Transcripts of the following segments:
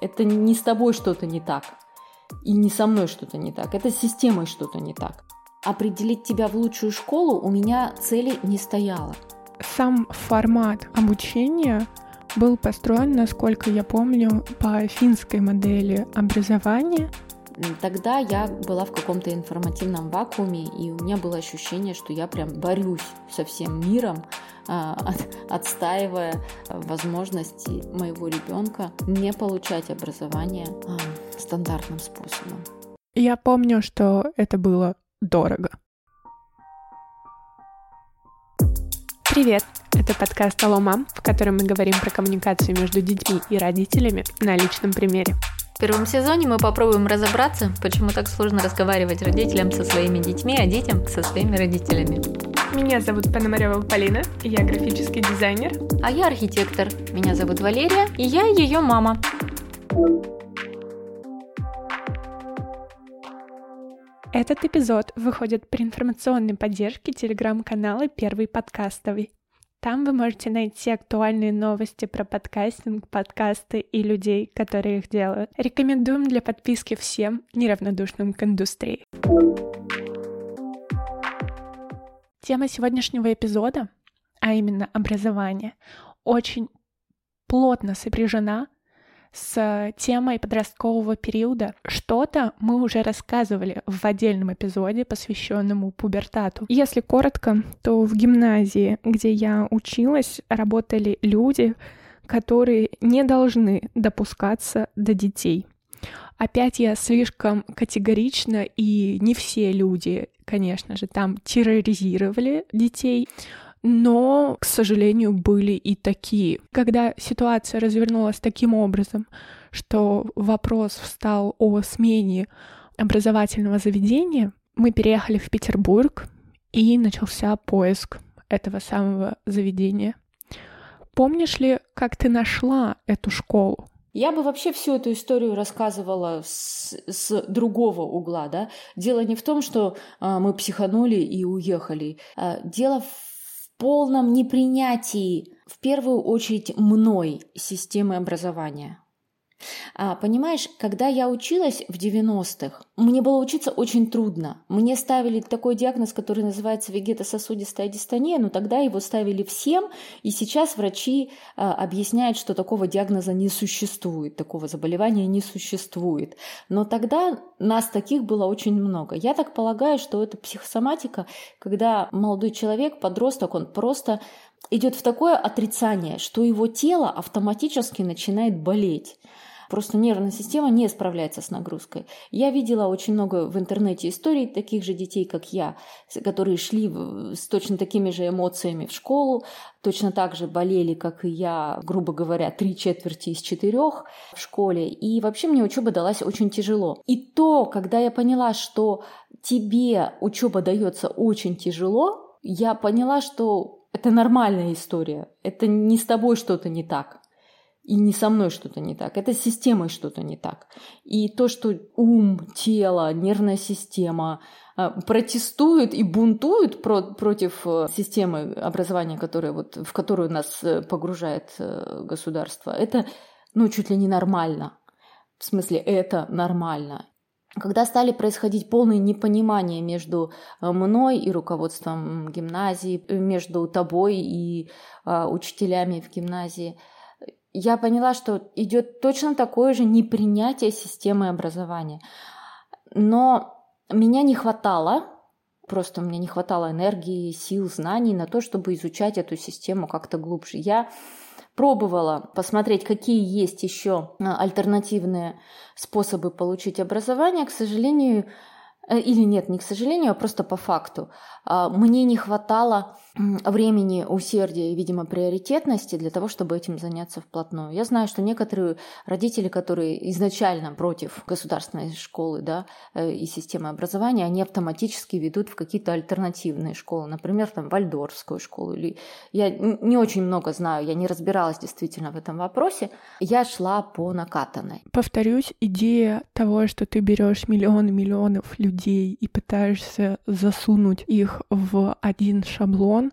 Это не с тобой что-то не так. И не со мной что-то не так. Это с системой что-то не так. Определить тебя в лучшую школу у меня цели не стояло. Сам формат обучения был построен, насколько я помню, по финской модели образования. Тогда я была в каком-то информативном вакууме, и у меня было ощущение, что я прям борюсь со всем миром, а, отстаивая возможности моего ребенка не получать образование а, стандартным способом. Я помню, что это было дорого. Привет! Это подкаст «Алло, мам», в котором мы говорим про коммуникацию между детьми и родителями на личном примере. В первом сезоне мы попробуем разобраться, почему так сложно разговаривать родителям со своими детьми, а детям со своими родителями. Меня зовут Пономарева Полина, я графический дизайнер. А я архитектор. Меня зовут Валерия, и я ее мама. Этот эпизод выходит при информационной поддержке телеграм-канала «Первый подкастовый». Там вы можете найти актуальные новости про подкастинг, подкасты и людей, которые их делают. Рекомендуем для подписки всем неравнодушным к индустрии. Тема сегодняшнего эпизода, а именно образование, очень плотно сопряжена с темой подросткового периода. Что-то мы уже рассказывали в отдельном эпизоде, посвященному пубертату. Если коротко, то в гимназии, где я училась, работали люди, которые не должны допускаться до детей. Опять я слишком категорично, и не все люди, конечно же, там терроризировали детей, но, к сожалению, были и такие. Когда ситуация развернулась таким образом, что вопрос встал о смене образовательного заведения, мы переехали в Петербург, и начался поиск этого самого заведения. Помнишь ли, как ты нашла эту школу? Я бы вообще всю эту историю рассказывала с, с другого угла, да. Дело не в том, что а, мы психанули и уехали. А, дело в полном непринятии, в первую очередь, мной системы образования. А, понимаешь, когда я училась в 90-х, мне было учиться очень трудно. Мне ставили такой диагноз, который называется вегетососудистая дистония, но тогда его ставили всем, и сейчас врачи а, объясняют, что такого диагноза не существует, такого заболевания не существует. Но тогда нас таких было очень много. Я так полагаю, что это психосоматика, когда молодой человек, подросток, он просто идет в такое отрицание, что его тело автоматически начинает болеть. Просто нервная система не справляется с нагрузкой. Я видела очень много в интернете историй таких же детей, как я, которые шли с точно такими же эмоциями в школу, точно так же болели, как и я, грубо говоря, три четверти из четырех в школе. И вообще мне учеба далась очень тяжело. И то, когда я поняла, что тебе учеба дается очень тяжело, я поняла, что это нормальная история. Это не с тобой что-то не так и не со мной что-то не так, это с системой что-то не так. И то, что ум, тело, нервная система э, протестуют и бунтуют про против э, системы образования, которая вот, в которую нас э, погружает государство, это ну, чуть ли не нормально. В смысле, это нормально. Когда стали происходить полные непонимания между мной и руководством гимназии, между тобой и учителями в гимназии – я поняла, что идет точно такое же непринятие системы образования. Но меня не хватало, просто мне не хватало энергии, сил, знаний на то, чтобы изучать эту систему как-то глубже. Я пробовала посмотреть, какие есть еще а, альтернативные способы получить образование. К сожалению, Э, или нет, не к сожалению, а просто по факту. А, мне не хватало времени, усердия и, видимо, приоритетности для того, чтобы этим заняться вплотную. Я знаю, что некоторые родители, которые изначально против государственной школы да, э, и системы образования, они автоматически ведут в какие-то альтернативные школы, например, там, Вальдорфскую школу. Или... Я не очень много знаю, я не разбиралась действительно в этом вопросе. Я шла по накатанной. Повторюсь, идея того, что ты берешь миллионы миллионов людей людей и пытаешься засунуть их в один шаблон,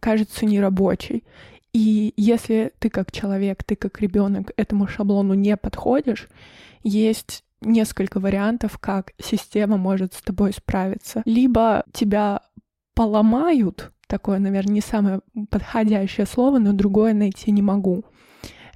кажется нерабочей. И если ты как человек, ты как ребенок этому шаблону не подходишь, есть несколько вариантов, как система может с тобой справиться. Либо тебя поломают, такое, наверное, не самое подходящее слово, но другое найти не могу.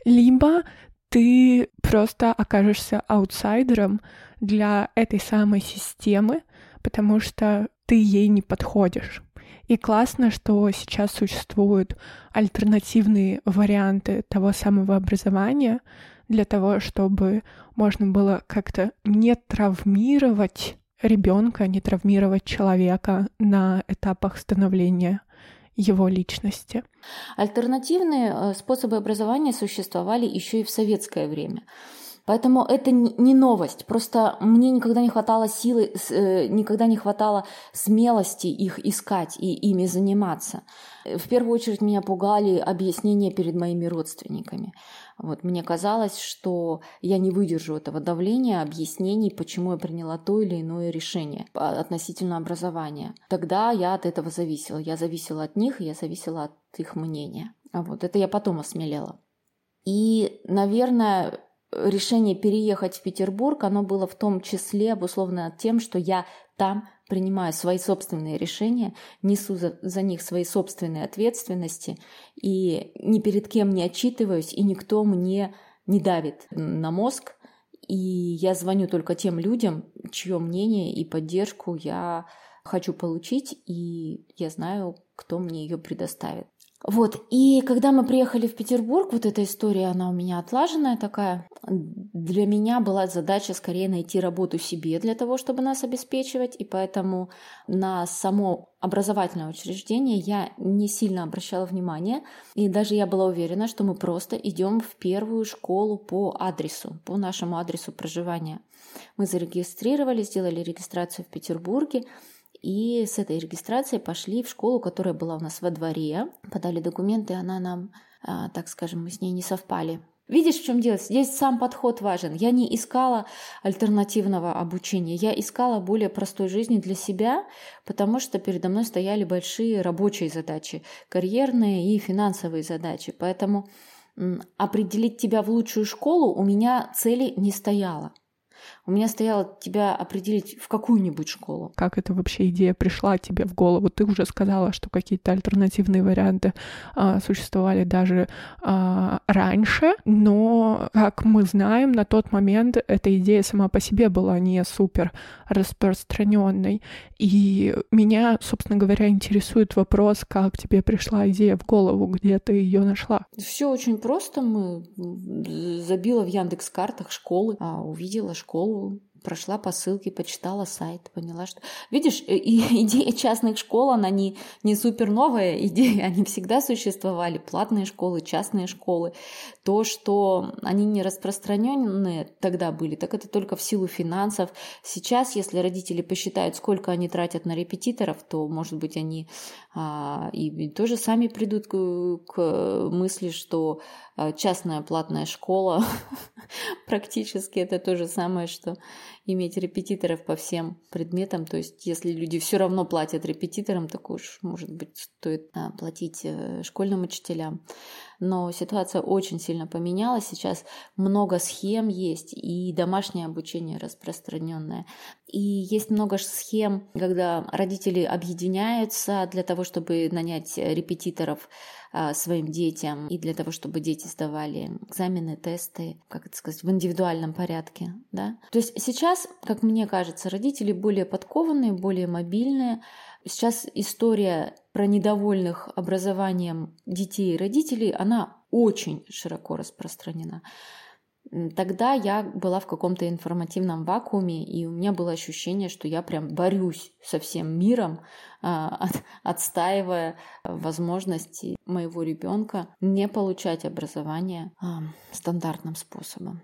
Либо ты просто окажешься аутсайдером для этой самой системы, потому что ты ей не подходишь. И классно, что сейчас существуют альтернативные варианты того самого образования для того, чтобы можно было как-то не травмировать ребенка, не травмировать человека на этапах становления его личности. Альтернативные э, способы образования существовали еще и в советское время. Поэтому это не новость. Просто мне никогда не хватало силы, э, никогда не хватало смелости их искать и ими заниматься. В первую очередь меня пугали объяснения перед моими родственниками. Вот, мне казалось, что я не выдержу этого давления, объяснений, почему я приняла то или иное решение относительно образования. Тогда я от этого зависела. Я зависела от них, я зависела от их мнения. А вот это я потом осмелела. И, наверное, решение переехать в Петербург, оно было в том числе обусловлено тем, что я там принимаю свои собственные решения, несу за, за них свои собственные ответственности и ни перед кем не отчитываюсь, и никто мне не давит на мозг. И я звоню только тем людям, чье мнение и поддержку я хочу получить, и я знаю, кто мне ее предоставит. Вот, и когда мы приехали в Петербург, вот эта история, она у меня отлаженная такая. Для меня была задача скорее найти работу себе для того, чтобы нас обеспечивать, и поэтому на само образовательное учреждение я не сильно обращала внимание, и даже я была уверена, что мы просто идем в первую школу по адресу, по нашему адресу проживания. Мы зарегистрировали, сделали регистрацию в Петербурге, и с этой регистрацией пошли в школу, которая была у нас во дворе. Подали документы, она нам, а, так скажем, мы с ней не совпали. Видишь, в чем дело? Здесь сам подход важен. Я не искала альтернативного обучения, я искала более простой жизни для себя, потому что передо мной стояли большие рабочие задачи, карьерные и финансовые задачи. Поэтому определить тебя в лучшую школу у меня цели не стояло. У меня стояло тебя определить в какую-нибудь школу. Как эта вообще идея пришла тебе в голову? Ты уже сказала, что какие-то альтернативные варианты а, существовали даже а, раньше, но, как мы знаем, на тот момент эта идея сама по себе была не супер распространенной. И меня, собственно говоря, интересует вопрос, как тебе пришла идея в голову, где ты ее нашла? Все очень просто. Мы забила в Яндекс картах школы, а увидела школу школу, прошла по ссылке, почитала сайт, поняла, что... Видишь, э, идея частных школ, она не, не супер новая идея, они всегда существовали, платные школы, частные школы. То, что они не распространенные тогда были, так это только в силу финансов. Сейчас, если родители посчитают, сколько они тратят на репетиторов, то, может быть, они а, и, и тоже сами придут к, к мысли, что частная платная школа. Практически это то же самое, что иметь репетиторов по всем предметам. То есть, если люди все равно платят репетиторам, так уж, может быть, стоит а, платить э, школьным учителям. Но ситуация очень сильно поменялась. Сейчас много схем есть, и домашнее обучение распространенное. И есть много схем, когда родители объединяются для того, чтобы нанять репетиторов а, своим детям и для того, чтобы дети сдавали экзамены, тесты, как это сказать, в индивидуальном порядке. Да? То есть сейчас, как мне кажется, родители более подкованные, более мобильные. Сейчас история про недовольных образованием детей и родителей, она очень широко распространена. Тогда я была в каком-то информативном вакууме, и у меня было ощущение, что я прям борюсь со всем миром, а, отстаивая возможности моего ребенка не получать образование а, стандартным способом.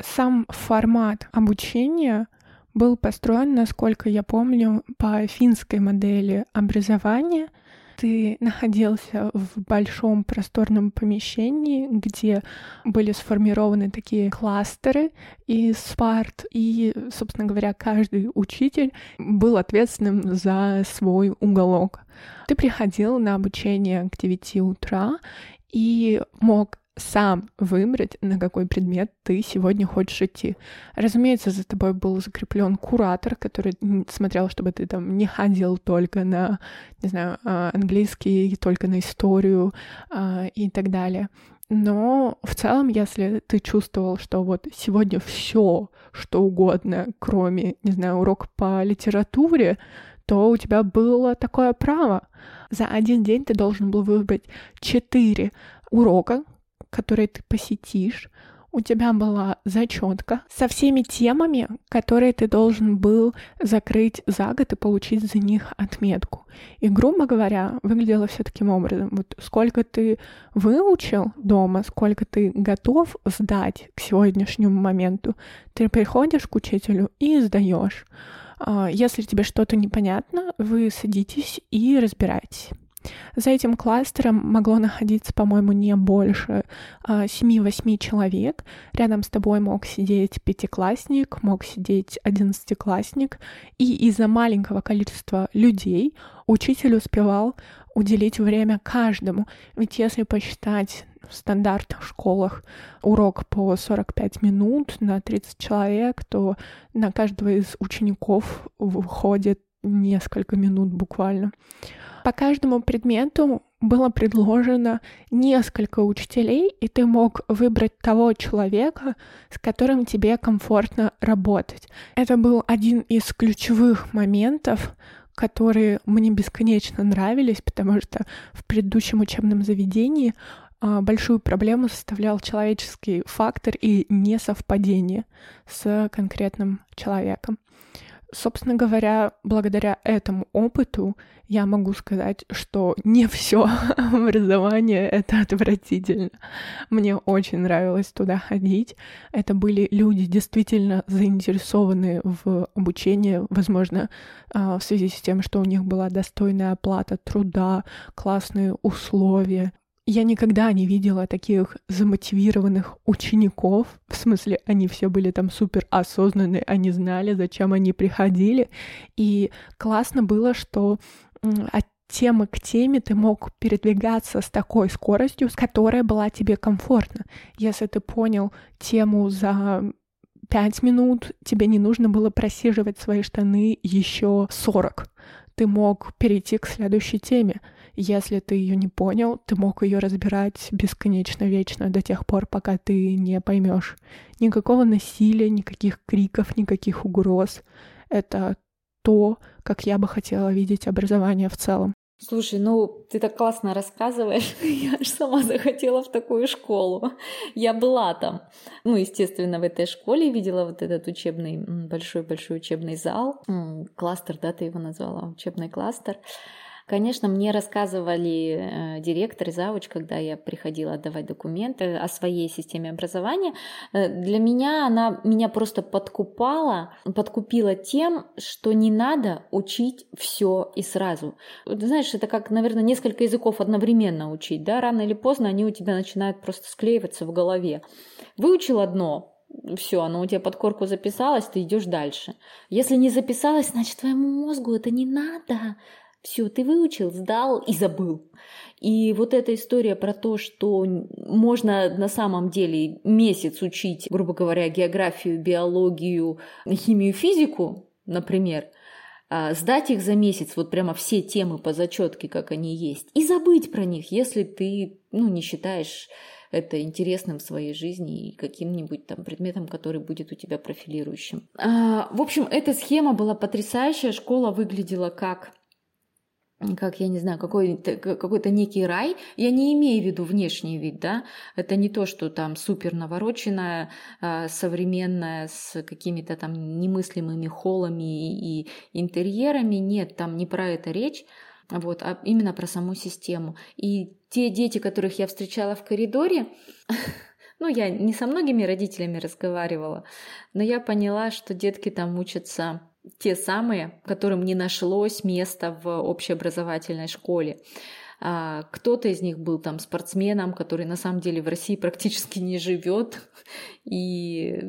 Сам формат обучения был построен, насколько я помню, по финской модели образования – Ты находился в большом просторном помещении, где были сформированы такие кластеры из парт, и, собственно говоря, каждый учитель был ответственным за свой уголок. Ты приходил на обучение к 9 утра и мог сам выбрать, на какой предмет ты сегодня хочешь идти. Разумеется, за тобой был закреплен куратор, который смотрел, чтобы ты там не ходил только на, не знаю, а, английский, только на историю а, и так далее. Но в целом, если ты чувствовал, что вот сегодня все, что угодно, кроме, не знаю, урок по литературе, то у тебя было такое право. За один день ты должен был выбрать четыре урока, которые ты посетишь, у тебя была зачетка со всеми темами, которые ты должен был закрыть за год и получить за них отметку. И, грубо говоря, выглядело все таким образом. Вот сколько ты выучил дома, сколько ты готов сдать к сегодняшнему моменту, ты приходишь к учителю и сдаешь. А, если тебе что-то непонятно, вы садитесь и разбираетесь. За этим кластером могло находиться, по-моему, не больше а, 7-8 человек. Рядом с тобой мог сидеть пятиклассник, мог сидеть одиннадцатиклассник. И из-за маленького количества людей учитель успевал уделить время каждому. Ведь если посчитать в стандартных школах урок по 45 минут на 30 человек, то на каждого из учеников выходит несколько минут буквально. По каждому предмету было предложено несколько учителей, и ты мог выбрать того человека, с которым тебе комфортно работать. Это был один из ключевых моментов, которые мне бесконечно нравились, потому что в предыдущем учебном заведении а, большую проблему составлял человеческий фактор и несовпадение с конкретным человеком. Собственно говоря, благодаря этому опыту я могу сказать, что не все образование это отвратительно. Мне очень нравилось туда ходить. Это были люди действительно заинтересованные в обучении, возможно, а, в связи с тем, что у них была достойная оплата труда, классные условия. Я никогда не видела таких замотивированных учеников. В смысле, они все были там супер осознанные, они знали, зачем они приходили. И классно было, что от темы к теме ты мог передвигаться с такой скоростью, с которой была тебе комфортна. Если ты понял тему за пять минут, тебе не нужно было просиживать свои штаны еще сорок. Ты мог перейти к следующей теме. Если ты ее не понял, ты мог ее разбирать бесконечно вечно до тех пор, пока ты не поймешь. Никакого насилия, никаких криков, никаких угроз. Это то, как я бы хотела видеть образование в целом. Слушай, ну ты так классно рассказываешь, я аж сама захотела в такую школу. Я была там. Ну, естественно, в этой школе видела вот этот учебный, большой-большой учебный зал. Кластер, да, ты его назвала, учебный кластер. Конечно, мне рассказывали э, директор и завуч, когда я приходила отдавать документы о своей системе образования. Э, для меня она меня просто подкупала, подкупила тем, что не надо учить все и сразу. Знаешь, это как, наверное, несколько языков одновременно учить, да, рано или поздно они у тебя начинают просто склеиваться в голове. Выучил одно, все, оно у тебя под корку записалось, ты идешь дальше. Если не записалось, значит твоему мозгу это не надо. Все, ты выучил, сдал и забыл. И вот эта история про то, что можно на самом деле месяц учить, грубо говоря, географию, биологию, химию, физику, например, а, сдать их за месяц, вот прямо все темы по зачетке, как они есть, и забыть про них, если ты ну, не считаешь это интересным в своей жизни и каким-нибудь там предметом, который будет у тебя профилирующим. А, в общем, эта схема была потрясающая. Школа выглядела как как, я не знаю, какой-то какой некий рай. Я не имею в виду внешний вид, да, это не то, что там супер навороченная, а, современная, с какими-то там немыслимыми холлами и интерьерами, нет, там не про это речь, вот, а именно про саму систему. И те дети, которых я встречала в коридоре, ну, я не со многими родителями разговаривала, но я поняла, что детки там учатся те самые, которым не нашлось места в общеобразовательной школе. А, кто-то из них был там спортсменом, который на самом деле в России практически не живет, и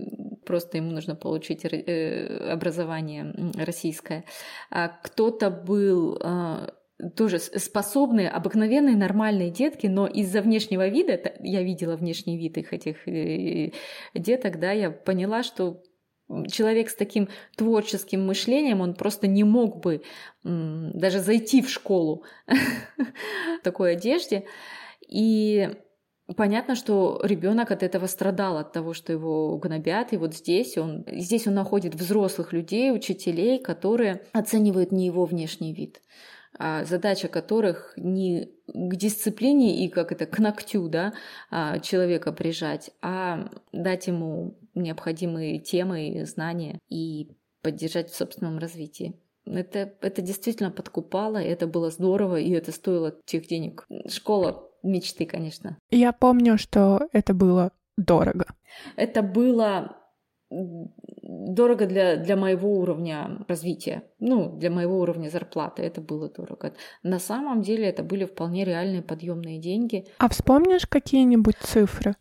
просто ему нужно получить э, образование российское. А кто-то был а, тоже способные, обыкновенные, нормальные детки, но из-за внешнего вида, я видела внешний вид их этих э, деток, да, я поняла, что человек с таким творческим мышлением, он просто не мог бы даже зайти в школу в такой одежде. И понятно, что ребенок от этого страдал, от того, что его гнобят. И вот здесь он, здесь он находит взрослых людей, учителей, которые оценивают не его внешний вид, а задача которых не к дисциплине и как это к ногтю да, а, человека прижать, а дать ему необходимые темы, знания и поддержать в собственном развитии. Это, это действительно подкупало, это было здорово, и это стоило тех денег. Школа мечты, конечно. Я помню, что это было дорого. Это было дорого для, для моего уровня развития, ну, для моего уровня зарплаты, это было дорого. На самом деле это были вполне реальные подъемные деньги. А вспомнишь какие-нибудь цифры?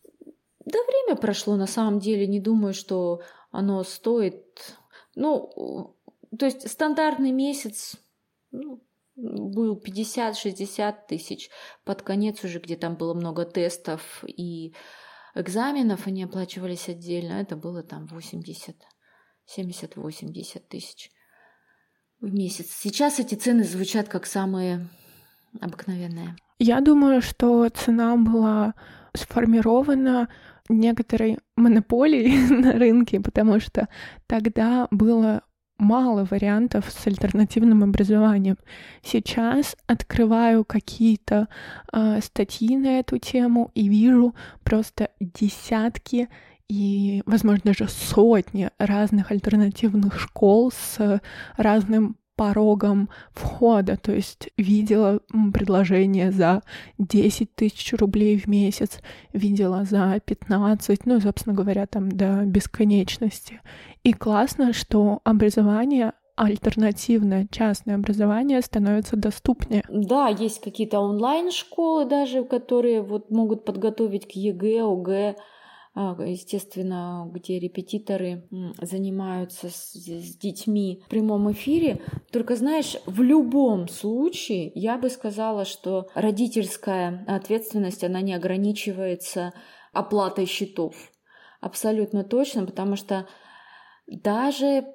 Да время прошло, на самом деле, не думаю, что оно стоит... Ну, то есть стандартный месяц ну, был 50-60 тысяч. Под конец уже, где там было много тестов и экзаменов, они оплачивались отдельно. Это было там 80, 70-80 тысяч в месяц. Сейчас эти цены звучат как самые обыкновенные. Я думаю, что цена была сформирована некоторой монополией на рынке, потому что тогда было мало вариантов с альтернативным образованием. Сейчас открываю какие-то э, статьи на эту тему и вижу просто десятки и, возможно, даже сотни разных альтернативных школ с разным порогом входа, то есть видела предложение за 10 тысяч рублей в месяц, видела за 15, ну и, собственно говоря, там до бесконечности. И классно, что образование альтернативное частное образование становится доступнее. Да, есть какие-то онлайн-школы даже, которые вот могут подготовить к ЕГЭ, ОГЭ, естественно, где репетиторы занимаются с, с детьми в прямом эфире. Только знаешь, в любом случае я бы сказала, что родительская ответственность, она не ограничивается оплатой счетов. Абсолютно точно, потому что даже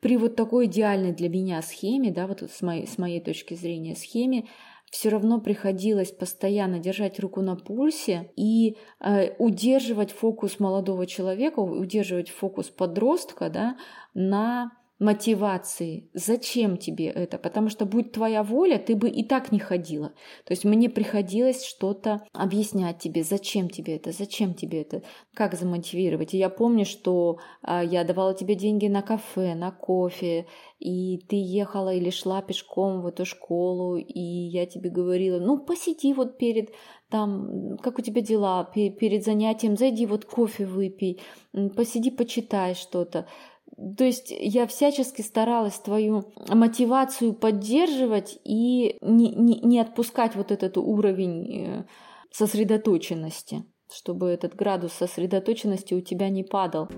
при вот такой идеальной для меня схеме, да, вот с моей, с моей точки зрения схеме, все равно приходилось постоянно держать руку на пульсе и э, удерживать фокус молодого человека, удерживать фокус подростка да, на мотивации. Зачем тебе это? Потому что будь твоя воля, ты бы и так не ходила. То есть мне приходилось что-то объяснять тебе, зачем тебе это, зачем тебе это, как замотивировать. И я помню, что а, я давала тебе деньги на кафе, на кофе, и ты ехала или шла пешком в эту школу, и я тебе говорила, ну посиди вот перед там, как у тебя дела, перед занятием, зайди вот кофе выпей, посиди, почитай что-то. То есть я всячески старалась твою мотивацию поддерживать и не, не, не отпускать вот этот уровень э, сосредоточенности, чтобы этот градус сосредоточенности у тебя не падал.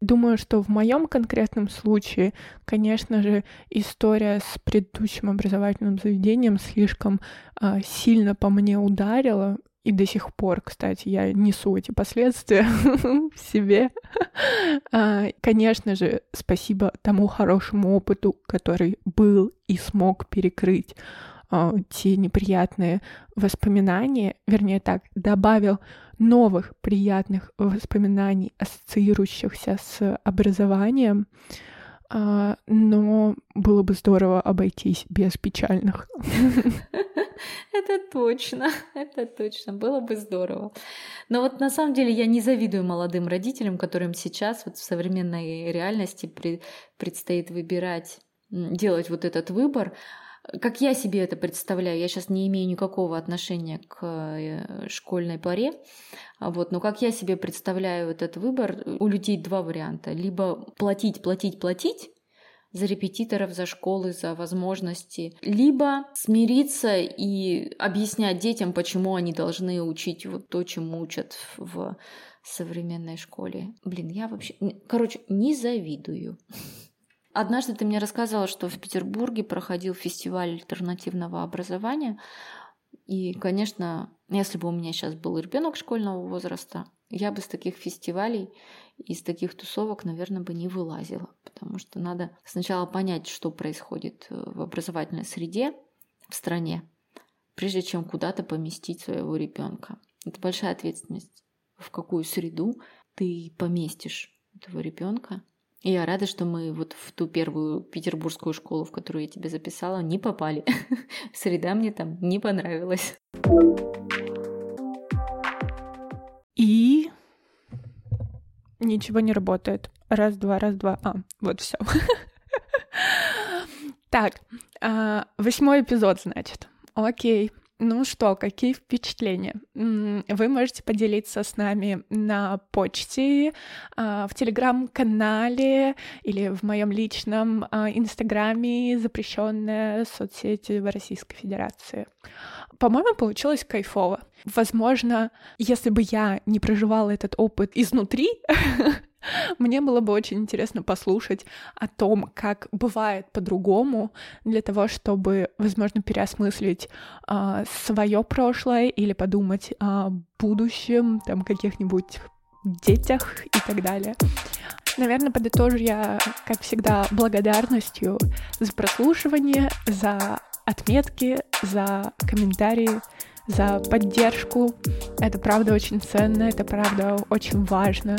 Думаю, что в моем конкретном случае, конечно же, история с предыдущим образовательным заведением слишком э, сильно по мне ударила, и до сих пор, кстати, я несу эти последствия в себе. А, конечно же, спасибо тому хорошему опыту, который был и смог перекрыть а, те неприятные воспоминания, вернее так, добавил новых приятных воспоминаний, ассоциирующихся с образованием, а, но было бы здорово обойтись без печальных. Это точно, это точно, было бы здорово. Но вот на самом деле я не завидую молодым родителям, которым сейчас вот в современной реальности предстоит выбирать, делать вот этот выбор. как я себе это представляю, я сейчас не имею никакого отношения к э, школьной паре, вот, но как я себе представляю этот выбор, у людей два варианта. Либо платить, платить, платить, за репетиторов, за школы, за возможности, либо смириться и объяснять детям, почему они должны учить вот то, чему учат в современной школе. Блин, я вообще... Короче, не завидую. Однажды ты мне рассказывала, что в Петербурге проходил фестиваль альтернативного образования. И, конечно, если бы у меня сейчас был ребенок школьного возраста, я бы с таких фестивалей из таких тусовок, наверное, бы не вылазила, потому что надо сначала понять, что происходит э, в образовательной среде в стране, прежде чем куда-то поместить своего ребенка. Это большая ответственность, в какую среду ты поместишь этого ребенка. И я рада, что мы вот в ту первую петербургскую школу, в которую я тебе записала, не попали. Среда мне там не понравилась. И Ничего не работает. Раз, два, раз, два. А, вот все. Так, а, восьмой эпизод, значит. Окей. Ну что, какие впечатления? Вы можете поделиться с нами на почте, а, в телеграм-канале или в моем личном а, инстаграме, запрещенная соцсети в Российской Федерации. По-моему, получилось кайфово. Возможно, если бы я не проживала этот опыт изнутри, мне было бы очень интересно послушать о том, как бывает по-другому, для того, чтобы, возможно, переосмыслить э, а, свое прошлое или подумать о будущем, там, каких-нибудь детях и так далее. Наверное, подытожу я, как всегда, благодарностью за прослушивание, за отметки, за комментарии, за поддержку. Это правда очень ценно, это правда очень важно.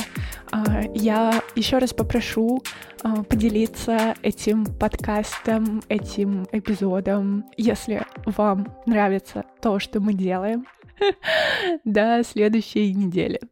А, я еще раз попрошу а, поделиться этим подкастом, этим эпизодом, если вам нравится то, что мы делаем. До следующей недели.